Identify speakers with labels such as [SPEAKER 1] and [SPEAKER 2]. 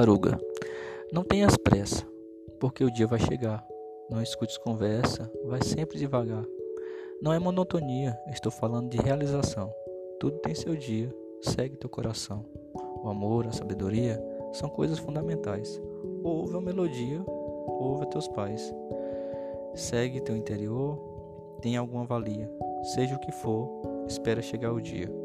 [SPEAKER 1] tartaruga. Não tenhas pressa, porque o dia vai chegar. Não escutes conversa, vai sempre devagar. Não é monotonia, estou falando de realização. Tudo tem seu dia, segue teu coração. O amor, a sabedoria são coisas fundamentais. Ouve a melodia, ouve a teus pais. Segue teu interior, tem alguma valia. Seja o que for, espera chegar o dia.